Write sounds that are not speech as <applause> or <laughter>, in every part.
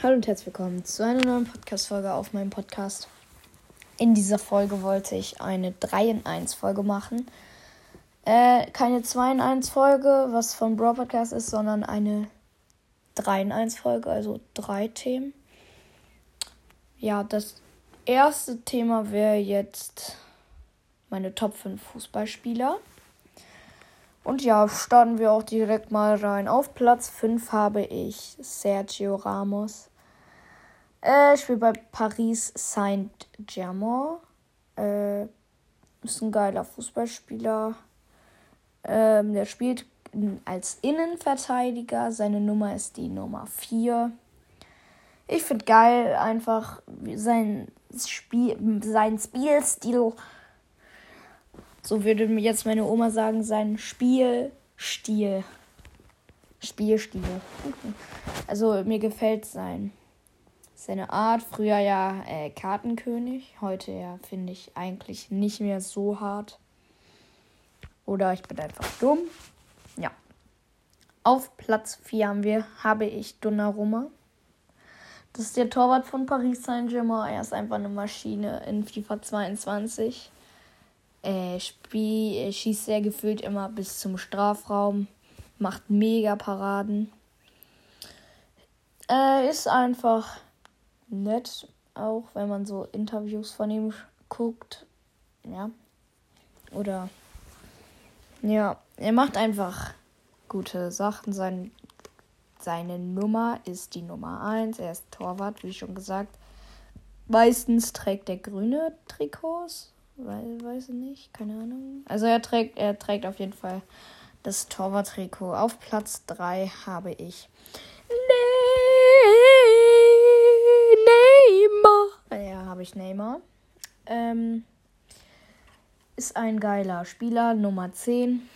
Hallo und herzlich willkommen zu einer neuen Podcast-Folge auf meinem Podcast. In dieser Folge wollte ich eine 3 in 1 Folge machen. Äh, keine 2 in 1 Folge, was von Brawl Podcast ist, sondern eine 3 in 1 Folge, also drei Themen. Ja, das erste Thema wäre jetzt meine Top 5 Fußballspieler. Und ja, starten wir auch direkt mal rein. Auf Platz 5 habe ich Sergio Ramos. Äh, spielt bei Paris Saint-Germain. Äh, ist ein geiler Fußballspieler. Ähm, der spielt als Innenverteidiger. Seine Nummer ist die Nummer 4. Ich finde geil einfach sein Spiel, sein Spielstil so würde mir jetzt meine Oma sagen, sein Spielstil. Spielstil. Also mir gefällt sein. Seine Art, früher ja äh, Kartenkönig, heute ja finde ich eigentlich nicht mehr so hart. Oder ich bin einfach dumm. Ja. Auf Platz 4 haben wir, habe ich Donnarumma. Das ist der Torwart von Paris Saint-Germain. Er ist einfach eine Maschine in FIFA 22 äh, Spiel, schießt er gefühlt immer bis zum Strafraum, macht mega Paraden. Äh, ist einfach nett, auch wenn man so Interviews von ihm guckt. Ja. Oder ja, er macht einfach gute Sachen. Sein, seine Nummer ist die Nummer 1. Er ist Torwart, wie schon gesagt. Meistens trägt er grüne Trikots weil, weiß ich nicht, keine Ahnung. Also er trägt, er trägt auf jeden Fall das Torwarttrikot. Auf Platz 3 habe ich Neymar. Ja, habe ich Neymar. Ähm, ist ein geiler Spieler, Nummer 10.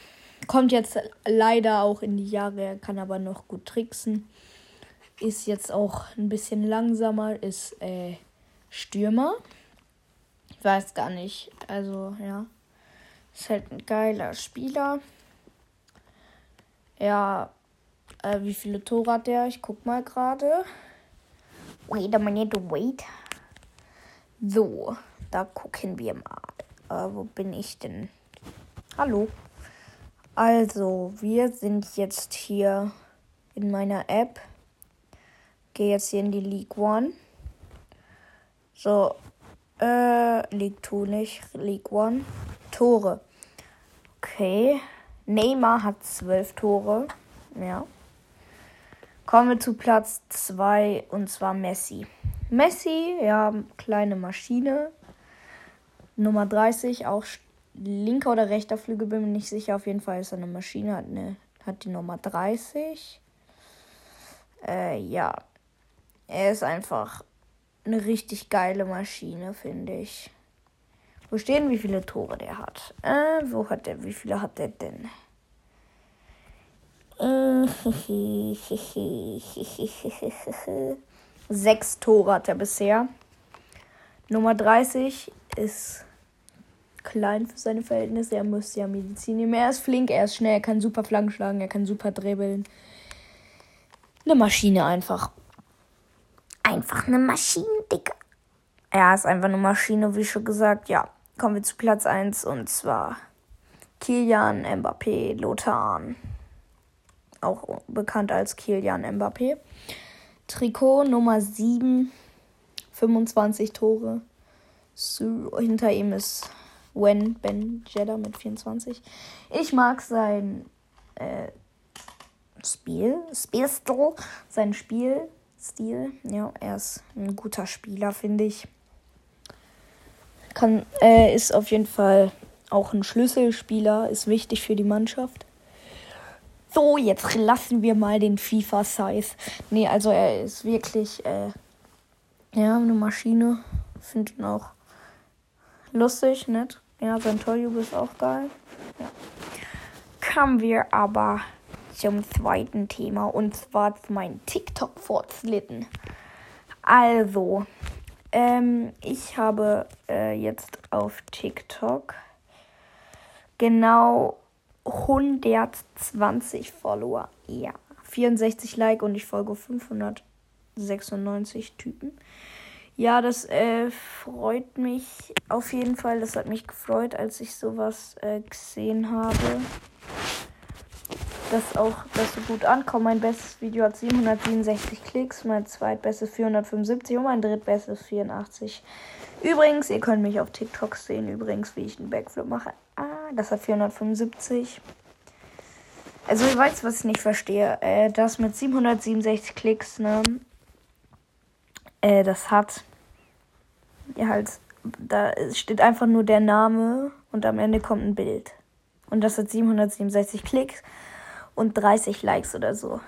Kommt jetzt leider auch in die Jahre, kann aber noch gut tricksen. Ist jetzt auch ein bisschen langsamer, ist äh, Stürmer weiß gar nicht. Also, ja. Ist halt ein geiler Spieler. Ja, äh, wie viele Tore hat der? Ich guck mal gerade. Wait a minute, wait. So, da gucken wir mal. Äh, wo bin ich denn? Hallo. Also, wir sind jetzt hier in meiner App. Gehe jetzt hier in die League One. So, äh, League 2 nicht. League 1. Tore. Okay. Neymar hat 12 Tore. Ja. Kommen wir zu Platz 2 und zwar Messi. Messi, ja, kleine Maschine. Nummer 30, auch linker oder rechter Flügel, bin mir nicht sicher. Auf jeden Fall ist er eine Maschine, hat, eine, hat die Nummer 30. Äh, ja. Er ist einfach eine richtig geile Maschine, finde ich. Wo stehen, wie viele Tore der hat? Äh, wo hat der, wie viele hat der denn? <laughs> Sechs Tore hat er bisher. Nummer 30 ist klein für seine Verhältnisse. Er müsste ja Medizin nehmen. Er ist flink, er ist schnell, er kann super Flanken schlagen, er kann super dribbeln. Eine Maschine einfach einfach eine Maschine, Digga. Ja, ist einfach eine Maschine, wie schon gesagt. Ja, kommen wir zu Platz 1 und zwar Kilian Mbappé Lothan. Auch bekannt als Kilian Mbappé. Trikot Nummer 7, 25 Tore. So, hinter ihm ist Wen Ben Jeddah mit 24. Ich mag sein äh, Spiel, Spielstil, sein Spiel Stil. Ja, er ist ein guter Spieler, finde ich. Kann, äh, ist auf jeden Fall auch ein Schlüsselspieler, ist wichtig für die Mannschaft. So, jetzt lassen wir mal den FIFA-Size. Nee, also er ist wirklich, äh, ja, eine Maschine. Finde ihn auch lustig, nett. Ja, sein Torjubel ist auch geil. Ja. Kommen wir aber zum zweiten Thema und zwar zu meinen TikTok-Fortschritten. Also, ähm, ich habe äh, jetzt auf TikTok genau 120 Follower. Ja, 64 Like und ich folge 500 96 Typen. Ja, das äh, freut mich auf jeden Fall. Das hat mich gefreut, als ich sowas äh, gesehen habe. Dass auch das so gut ankommt. Mein bestes Video hat 767 Klicks, mein zweitbestes 475 und mein drittbestes 84. Übrigens, ihr könnt mich auf TikTok sehen, übrigens, wie ich einen Backflip mache. Ah, das hat 475. Also, ihr weißt, was ich nicht verstehe. Äh, das mit 767 Klicks, ne? Äh, das hat ja halt, da steht einfach nur der Name und am Ende kommt ein Bild. Und das hat 767 Klicks und 30 Likes oder so.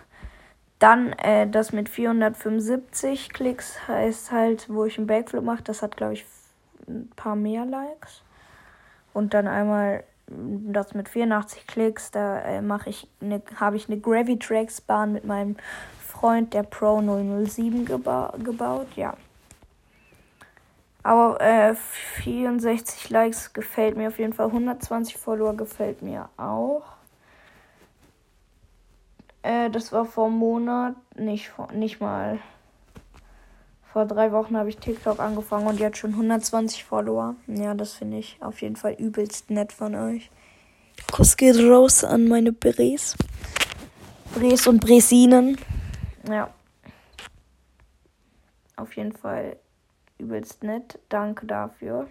Dann äh, das mit 475 Klicks heißt halt, wo ich einen Backflip mache, das hat glaube ich ein paar mehr Likes. Und dann einmal das mit 84 Klicks, da äh, mache ich eine, habe ich eine Gravitrax Bahn mit meinem Freund, der Pro 007 geba gebaut. Ja. Aber äh, 64 Likes gefällt mir auf jeden Fall. 120 Follower gefällt mir auch. Äh, das war vor einem Monat. Nicht, nicht mal. Vor drei Wochen habe ich TikTok angefangen und jetzt schon 120 Follower. Ja, das finde ich auf jeden Fall übelst nett von euch. Kuss geht raus an meine Bres. Bres und Bresinen. Ja. Auf jeden Fall übelst nett. Danke dafür.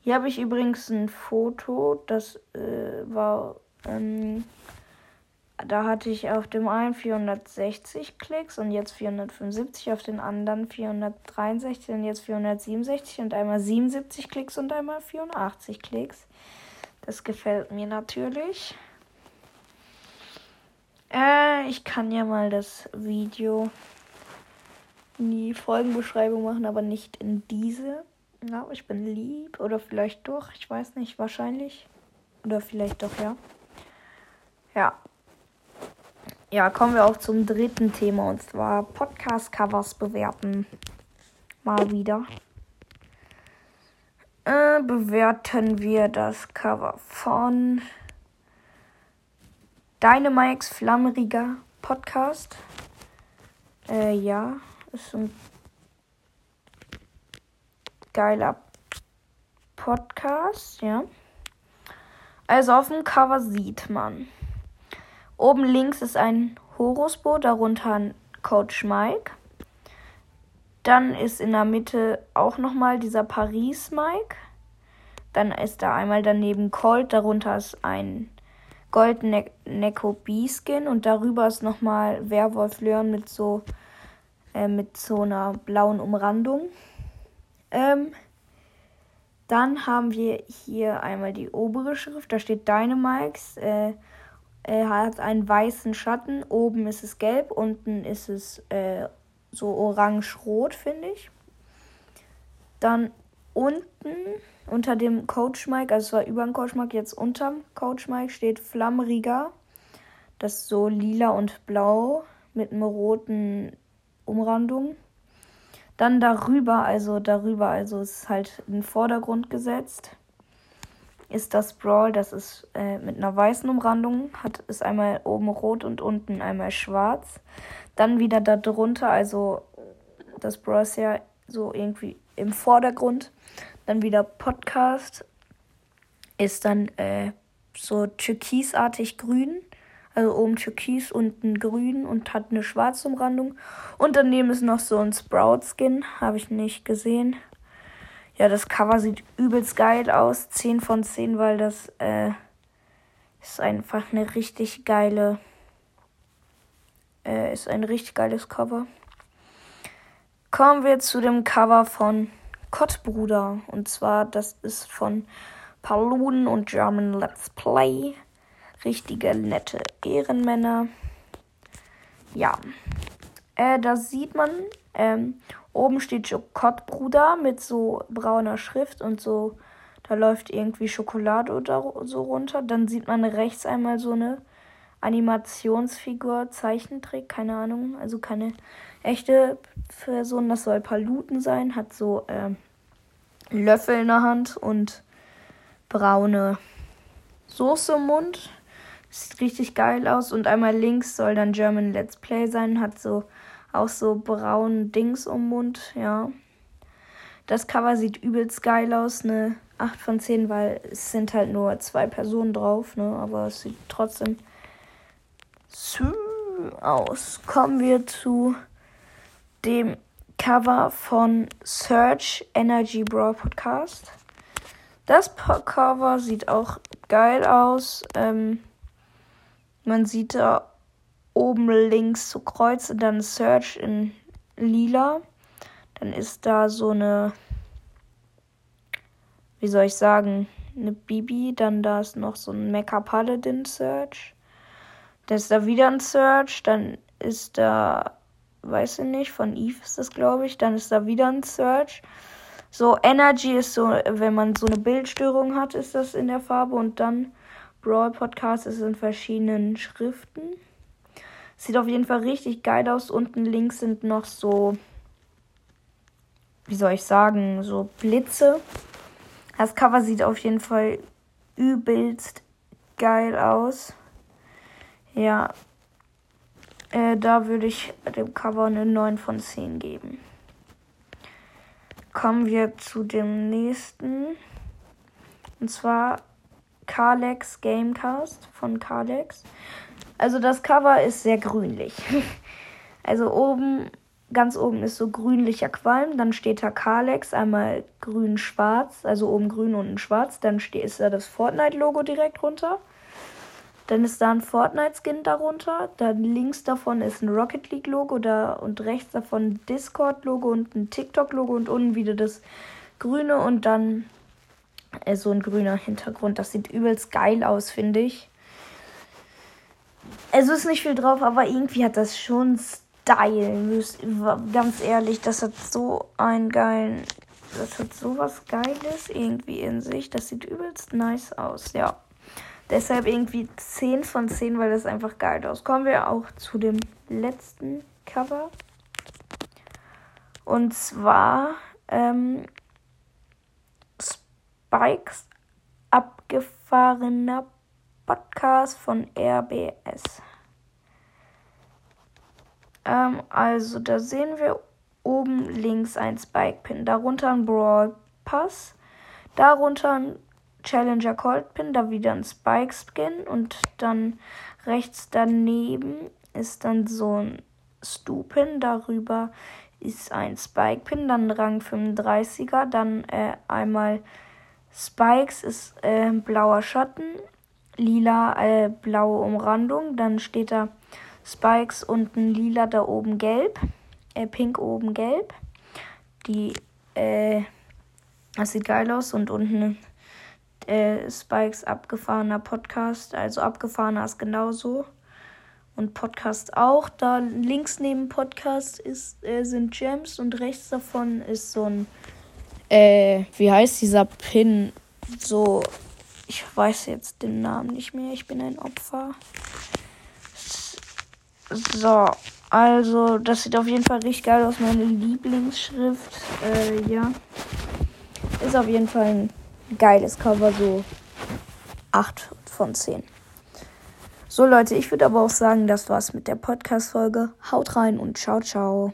Hier habe ich übrigens ein Foto. Das äh, war. Ähm, da hatte ich auf dem einen 460 Klicks und jetzt 475, auf den anderen 463 und jetzt 467 und einmal 77 Klicks und einmal 84 Klicks. Das gefällt mir natürlich. Äh, ich kann ja mal das Video in die Folgenbeschreibung machen, aber nicht in diese. Ja, ich bin lieb. Oder vielleicht doch. Ich weiß nicht. Wahrscheinlich. Oder vielleicht doch, ja. Ja. Ja, kommen wir auch zum dritten Thema. Und zwar Podcast-Covers bewerten. Mal wieder. Äh, bewerten wir das Cover von Dynamikes Flammeriger Podcast. Äh, ja ist ein geiler Podcast, ja. Also auf dem Cover sieht man. Oben links ist ein Horusbo, darunter ein Coach Mike. Dann ist in der Mitte auch nochmal dieser Paris Mike. Dann ist da einmal daneben Colt, darunter ist ein Gold Neko B-Skin und darüber ist nochmal Werwolf Leon mit so äh, mit so einer blauen Umrandung. Ähm, dann haben wir hier einmal die obere Schrift, da steht Dynamikes. Äh, er hat einen weißen Schatten, oben ist es gelb, unten ist es äh, so orange-rot, finde ich. Dann unten unter dem Coach Mike, also es war über dem Coach Mike, jetzt unterm Coach Mike steht Flammriger. Das ist so lila und blau mit einem roten Umrandung. Dann darüber, also darüber, also ist halt in den Vordergrund gesetzt, ist das Brawl, das ist äh, mit einer weißen Umrandung, hat ist einmal oben rot und unten einmal schwarz. Dann wieder darunter, also das Brawl ist ja so irgendwie im Vordergrund. Dann wieder Podcast ist dann äh, so türkisartig grün. Also oben türkis, unten grün und hat eine schwarze Umrandung. Und daneben ist noch so ein Sprout-Skin. Habe ich nicht gesehen. Ja, das Cover sieht übelst geil aus. 10 von 10, weil das äh, ist einfach eine richtig geile. Äh, ist ein richtig geiles Cover. Kommen wir zu dem Cover von Kottbruder. Und zwar, das ist von Paluden und German Let's Play richtige nette Ehrenmänner. Ja, äh, da sieht man, ähm, oben steht Schokott-Bruder mit so brauner Schrift und so, da läuft irgendwie Schokolade oder so runter. Dann sieht man rechts einmal so eine Animationsfigur, Zeichentrick, keine Ahnung, also keine echte Person, das soll Paluten sein, hat so äh, Löffel in der Hand und braune Soße im Mund. Sieht richtig geil aus. Und einmal links soll dann German Let's Play sein. Hat so Auch so braun Dings um Mund, ja. Das Cover sieht übelst geil aus, eine 8 von 10, weil es sind halt nur zwei Personen drauf, ne? Aber es sieht trotzdem aus. Kommen wir zu dem Cover von Search Energy Brawl Podcast. Das Cover sieht auch geil aus. Ähm, man sieht da oben links so Kreuz und dann Search in lila. Dann ist da so eine, wie soll ich sagen, eine Bibi. Dann da ist noch so ein Mecha Paladin Search. Dann ist da wieder ein Search. Dann ist da, weiß ich nicht, von Eve ist das, glaube ich. Dann ist da wieder ein Search. So, Energy ist so, wenn man so eine Bildstörung hat, ist das in der Farbe. Und dann Brawl Podcast ist in verschiedenen Schriften. Sieht auf jeden Fall richtig geil aus. Unten links sind noch so, wie soll ich sagen, so Blitze. Das Cover sieht auf jeden Fall übelst geil aus. Ja, äh, da würde ich dem Cover eine 9 von 10 geben. Kommen wir zu dem nächsten. Und zwar Kalex Gamecast von Kalex. Also das Cover ist sehr grünlich. <laughs> Also oben, ganz oben ist so grünlicher Qualm. Dann steht da Kalex, einmal grün-schwarz, also oben grün, unten schwarz. Dann ist da das Fortnite-Logo direkt runter. Dann ist da ein Fortnite-Skin darunter. Dann links davon ist ein Rocket League-Logo da und rechts davon ein Discord-Logo und ein TikTok-Logo und unten wieder das grüne und dann so ein grüner Hintergrund. Das sieht übelst geil aus, finde ich. Es ist nicht viel drauf, aber irgendwie hat das schon Style. Ganz ehrlich, das hat so einen geilen. Das hat sowas Geiles irgendwie in sich. Das sieht übelst nice aus, ja. Deshalb irgendwie 10 von 10, weil das einfach geil aus. Kommen wir auch zu dem letzten Cover. Und zwar ähm, Spikes abgefahrener Podcast von RBS. Ähm, also da sehen wir oben links ein Spike Pin, darunter ein Brawl Pass, darunter ein Challenger Cold Pin, da wieder ein Spike Skin und dann rechts daneben ist dann so ein Stu Pin, darüber ist ein Spike Pin, dann Rang 35er, dann äh, einmal Spikes ist äh, blauer Schatten, lila äh, blaue Umrandung, dann steht da Spikes unten lila, da oben gelb, äh, pink oben gelb. Die, äh, das sieht geil aus und unten äh, Spikes abgefahrener Podcast, also abgefahrener ist genauso. Und Podcast auch. Da links neben Podcast ist, äh, sind Gems und rechts davon ist so ein, äh, wie heißt dieser Pin? So, ich weiß jetzt den Namen nicht mehr. Ich bin ein Opfer. So, also das sieht auf jeden Fall richtig geil aus. Meine Lieblingsschrift. Äh, ja. Ist auf jeden Fall ein geiles Cover, so 8 von 10. So Leute, ich würde aber auch sagen, das war's mit der Podcast-Folge. Haut rein und ciao, ciao.